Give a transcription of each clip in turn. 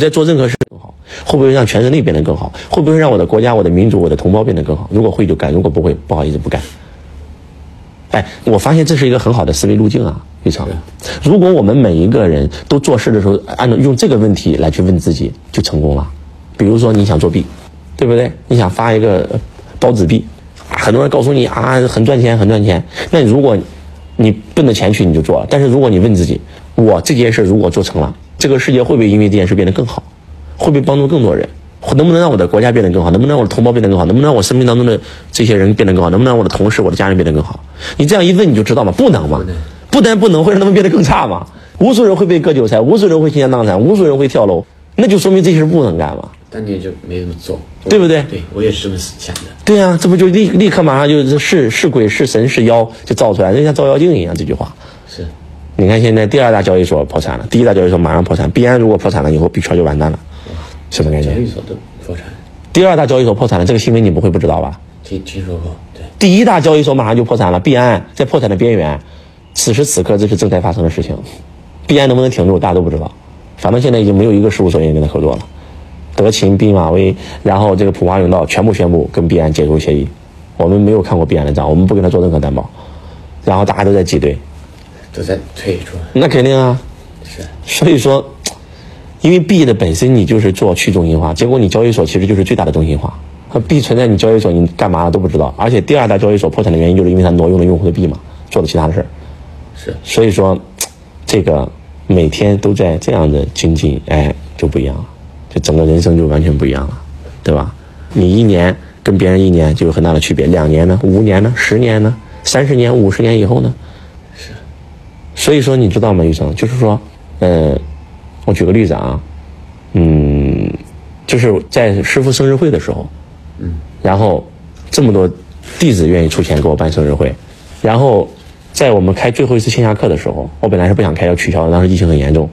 在做任何事更好，会不会让全人类变得更好？会不会让我的国家、我的民族、我的同胞变得更好？如果会就干，如果不会，不好意思不干。哎，我发现这是一个很好的思维路径啊，非常。如果我们每一个人都做事的时候按照用这个问题来去问自己，就成功了。比如说你想作弊，对不对？你想发一个包纸币，很多人告诉你啊，很赚钱，很赚钱。那如果你奔着钱去，你就做了。但是如果你问自己，我这件事如果做成了，这个世界会不会因为这件事变得更好？会不会帮助更多人？能不能让我的国家变得更好？能不能让我的同胞变得更好？能不能让我生命当中的这些人变得更好？能不能让我的同事、我的家人变得更好？你这样一问，你就知道吗？不能嘛！不但不能，会让他们变得更差嘛！无数人会被割韭菜，无数人会倾家荡产，无数人会跳楼，那就说明这些事不能干嘛。但你就没这么做，对不对？对我也是这么想的。对呀，这不就立立刻马上就是是鬼是神是妖就造出来，就像照妖镜一样。这句话是，你看现在第二大交易所破产了，第一大交易所马上破产，币安如果破产了以后，币圈就完蛋了，什么概念？交易所都破产。第二大交易所破产了，这个新闻你不会不知道吧？听听说过，对。第一大交易所马上就破产了，币安在破产的边缘，此时此刻这是正在发生的事情，币安能不能挺住，大家都不知道。反正现在已经没有一个事务所愿意跟他合作了。德勤、毕马威，然后这个普华永道全部宣布跟币安解除协议。我们没有看过币安的账，我们不跟他做任何担保。然后大家都在挤兑，都在退出。那肯定啊，是。所以说，因为币的本身你就是做去中心化，结果你交易所其实就是最大的中心化。币存在你交易所，你干嘛都不知道。而且第二大交易所破产的原因就是因为它挪用了用户的币嘛，做了其他的事儿。是。所以说，这个每天都在这样的经济，哎，就不一样了。就整个人生就完全不一样了，对吧？你一年跟别人一年就有很大的区别，两年呢，五年呢，十年呢，三十年、五十年以后呢？是。所以说，你知道吗，医生？就是说，嗯，我举个例子啊，嗯，就是在师傅生日会的时候，嗯，然后这么多弟子愿意出钱给我办生日会，然后在我们开最后一次线下课的时候，我本来是不想开，要取消的，当时疫情很严重，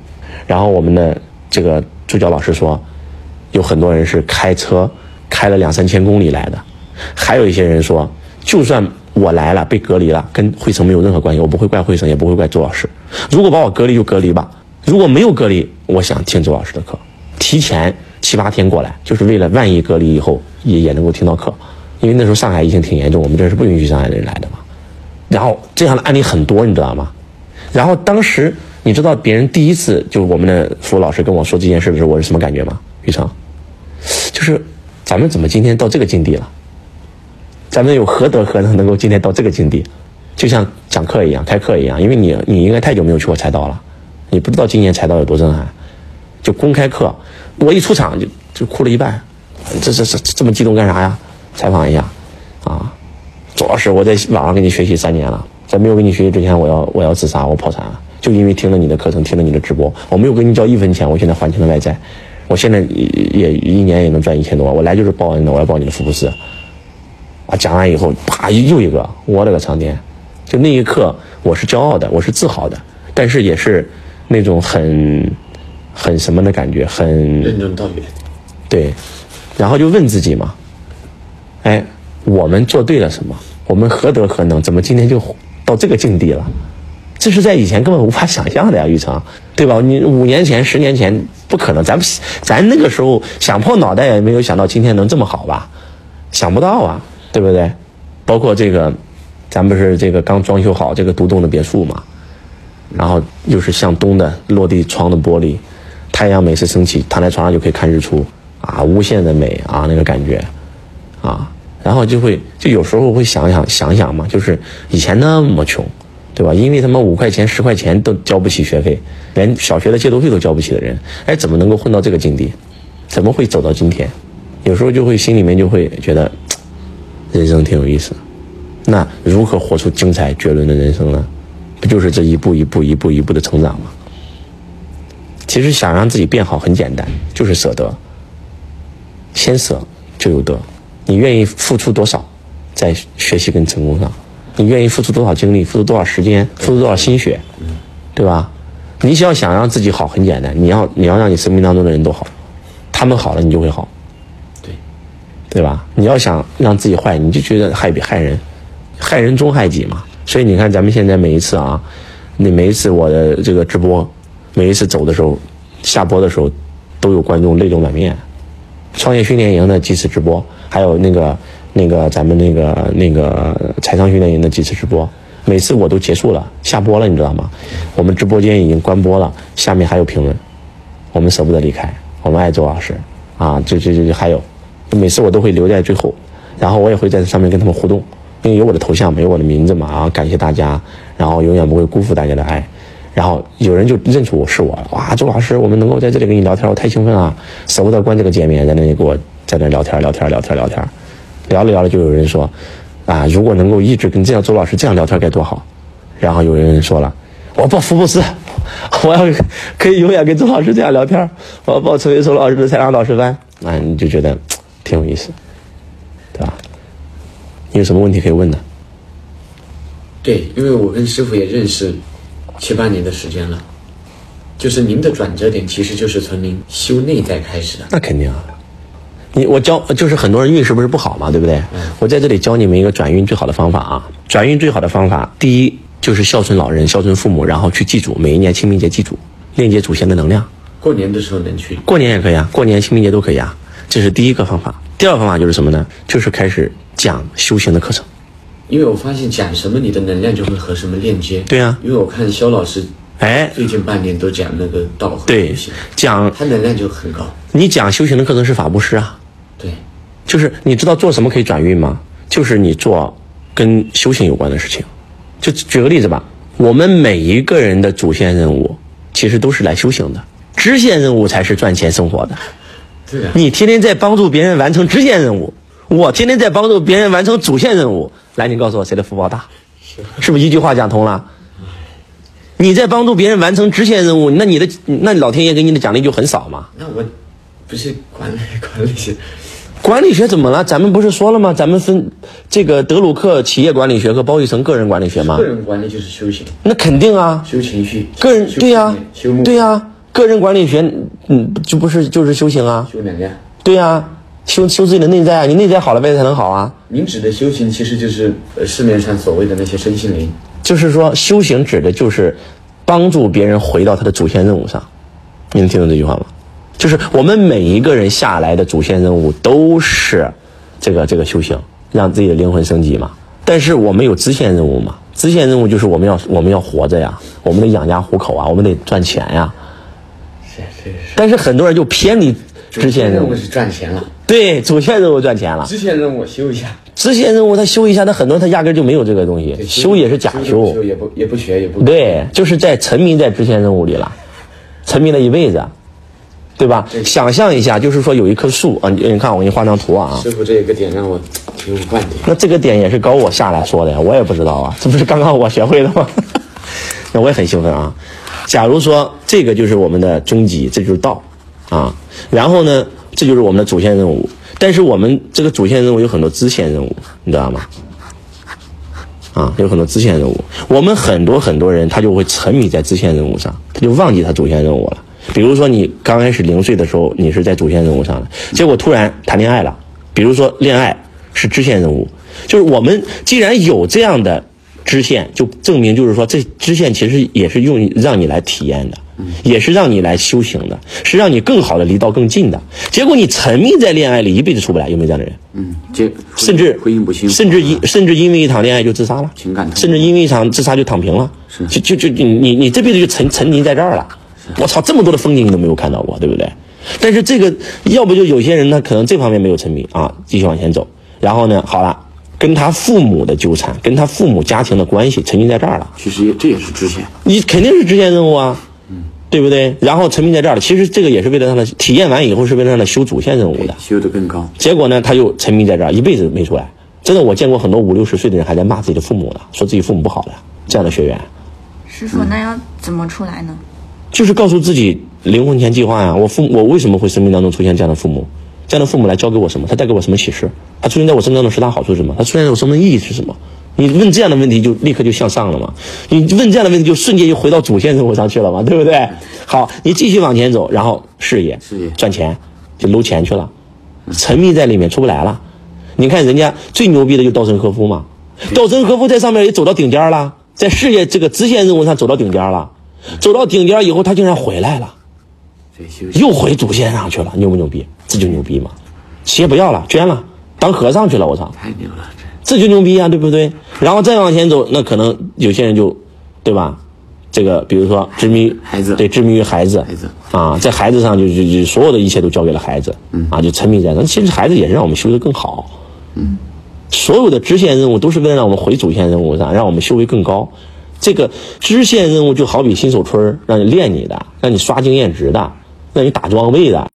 然后我们的这个。助教老师说，有很多人是开车开了两三千公里来的，还有一些人说，就算我来了被隔离了，跟惠成没有任何关系，我不会怪惠成，也不会怪周老师。如果把我隔离就隔离吧，如果没有隔离，我想听周老师的课，提前七八天过来，就是为了万一隔离以后也也能够听到课，因为那时候上海疫情挺严重，我们这是不允许上海人来的嘛。然后这样的案例很多，你知道吗？然后当时。你知道别人第一次就我们的服务老师跟我说这件事的时候，我是什么感觉吗？宇成，就是咱们怎么今天到这个境地了？咱们有何德何能能够今天到这个境地？就像讲课一样，开课一样，因为你你应该太久没有去过财道了，你不知道今年财道有多震撼。就公开课，我一出场就就哭了一半，这这这这么激动干啥呀？采访一下，啊，周老师，我在网上跟你学习三年了，在没有跟你学习之前，我要我要自杀，我破产了。就因为听了你的课程，听了你的直播，我没有给你交一分钱，我现在还清了外债，我现在也一年也能赚一千多。我来就是报恩的，我要报你的福布斯。啊，讲完以后，啪又一个，我勒个苍天！就那一刻，我是骄傲的，我是自豪的，但是也是那种很很什么的感觉，很任重道远。对，然后就问自己嘛，哎，我们做对了什么？我们何德何能？怎么今天就到这个境地了？这是在以前根本无法想象的呀，玉成，对吧？你五年前、十年前不可能，咱咱那个时候想破脑袋也没有想到今天能这么好吧？想不到啊，对不对？包括这个，咱不是这个刚装修好这个独栋的别墅嘛，然后又是向东的落地窗的玻璃，太阳每次升起，躺在床上就可以看日出啊，无限的美啊，那个感觉啊，然后就会就有时候会想想想想嘛，就是以前那么穷。对吧？因为他妈五块钱、十块钱都交不起学费，连小学的借读费都交不起的人，哎，怎么能够混到这个境地？怎么会走到今天？有时候就会心里面就会觉得，人生挺有意思。那如何活出精彩绝伦的人生呢？不就是这一步一步、一步一步的成长吗？其实想让自己变好很简单，就是舍得。先舍就有得，你愿意付出多少，在学习跟成功上。你愿意付出多少精力，付出多少时间，付出多少心血，对吧？你想要想让自己好，很简单，你要你要让你生命当中的人都好，他们好了，你就会好，对吧？你要想让自己坏，你就觉得害别害人，害人终害己嘛。所以你看，咱们现在每一次啊，你每一次我的这个直播，每一次走的时候，下播的时候，都。有观众泪流满面。创业训练营的几次直播，还有那个那个咱们那个那个财商训练营的几次直播，每次我都结束了，下播了，你知道吗？我们直播间已经关播了，下面还有评论，我们舍不得离开，我们爱周老师啊，这这这还有，每次我都会留在最后，然后我也会在上面跟他们互动，因为有我的头像嘛，有我的名字嘛，啊，感谢大家，然后永远不会辜负大家的爱。然后有人就认出我是我，哇，周老师，我们能够在这里跟你聊天，我太兴奋了，舍不得关这个界面，在那里给我在那聊天聊天聊天聊天，聊着聊着就有人说，啊，如果能够一直跟这样周老师这样聊天该多好。然后有人说了，我报福布斯，我要可以永远跟周老师这样聊天，我要报陈为周老师的财商导师班，那你就觉得挺有意思，对吧？你有什么问题可以问的？对，因为我跟师傅也认识七八年的时间了，就是您的转折点其实就是从您修内在开始的。那肯定啊，你我教就是很多人运势不是不好嘛，对不对？我在这里教你们一个转运最好的方法啊！转运最好的方法，第一就是孝顺老人、孝顺父母，然后去祭祖每一年清明节祭祖链接祖先的能量。过年的时候能去，过年也可以啊，过年、清明节都可以啊。这是第一个方法。第二个方法就是什么呢？就是开始讲修行的课程。因为我发现讲什么你的能量就会和什么链接。对啊因为我看肖老师哎，最近半年都讲那个道和对，，讲他能量就很高。你讲修行的课程是法布施啊，对，就是你知道做什么可以转运吗？就是你做跟修行有关的事情。就举个例子吧，我们每一个人的主线任务其实都是来修行的，支线任务才是赚钱生活的。你天天在帮助别人完成支线任务，我天天在帮助别人完成主线任务。来，你告诉我谁的福报大？是不是一句话讲通了？你在帮助别人完成支线任务，那你的那老天爷给你的奖励就很少嘛？那我不是管理管理学，管理学怎么了？咱们不是说了吗？咱们分这个德鲁克企业管理学和包玉成个人管理学吗个？人管理就是修行，那肯定啊，修情绪，个人对呀、信念修，对呀、个人管理学，嗯，就不是就是修行啊，修能量。对呀、修修自己的内在啊，你内在好了，外在才能好啊。您指的修行其实就是呃市面上所谓的那些身心灵，就是说，修行指的就是帮助别人回到他的主线任务上。你能听懂这句话吗？就是我们每一个人下来的主线任务都是这个这个修行，让自己的灵魂升级嘛。但是我们有支线任务嘛？支线任务就是我们要我们要活着呀，我们得养家糊口啊，我们得赚钱呀。但是很多人就偏离支线任务，是赚钱了，对主线任务赚钱了，支线任务修一下，支线任务他修一下，他很多他压根就没有这个东西，对修也是假修。修也不也不学也不对，就是在沉迷在支线任务里了，沉迷了一辈子，对吧？想象一下，就是说有一棵树啊，你你看我给你画张图啊，师傅这个点让我挺有观点。那这个点也是高我下来说的呀，我也不知道啊，这不是刚刚我学会的吗？那我也很兴奋啊。假如说这个就是我们的终极，这就是道啊，然后呢，这就是我们的主线任务。但是我们这个主线任务有很多支线任务，你知道吗？啊，有很多支线任务。我们很多很多人他就会沉迷在支线任务上，他就忘记他主线任务了。比如说你刚开始零岁的时候，你是在主线任务上的，结果突然谈恋爱了，比如说恋爱是支线任务，就是我们既然有这样的支线，就证明就是说这支线其实也是用让你来体验的，也是让你来修行的，是让你更好的离道更近的。结果你沉迷在恋爱里，一辈子出不来，有没有这样的人？嗯，结甚至婚姻不幸福，甚至因甚至因为一场恋爱就自杀了，情感甚至因为一场自杀就躺平了，就就就你你你这辈子就沉沉溺在这儿了。我操，这么多的风景你都没有看到过，对不对？但是这个要不就有些人呢，可能这方面没有沉迷啊，继续往前走，然后呢，好了，跟他父母的纠缠，跟他父母家庭的关系沉浸在这儿了，其实也这也是支线。你肯定是支线任务啊，对不对？然后沉迷在这儿了，其实这个也是为了让他体验完以后是为了让他修主线任务的。修得更高。结果呢，他又沉迷在这儿，一辈子没出来。真的，我见过很多五六十岁的人还在骂自己的父母呢，说自己父母不好的这样的学员，师傅，那要怎么出来呢？就是告诉自己灵魂前计划呀。我父母，我为什么会生命当中出现这样的父母？这样的父母来教给我什么？他带给我什么启示？他出现在我身上的十大好处是什么？他出现在我生命的意义是什么？你问这样的问题，就立刻就向上了嘛。你问这样的问题，就瞬间就回到主线任务上去了嘛，对不对？好，你继续往前走，然后事业、事业赚钱，就搂钱去了，沉迷在里面出不来了。你看人家最牛逼的就稻盛和夫嘛，稻盛和夫在上面也走到顶尖了，在事业这个支线任务上走到顶尖了，走到顶尖以后他竟然回来了。又回主线上去了，牛不牛逼？这就牛逼嘛！企业不要了，捐了，当和尚去了，我操！太牛了，这这就牛逼啊，对不对？然后再往前走，那可能有些人就，对吧？这个比如说执迷于孩子对，执迷于孩子，孩子啊，在孩子上就就就所有的一切都交给了孩子，嗯啊，就沉迷在那。其实孩子也是让我们修得更好，嗯，所有的支线任务都是为了让我们回主线任务上，让我们修为更高。这个支线任务就好比新手村让你练你的，让你刷经验值的，让你打装备的。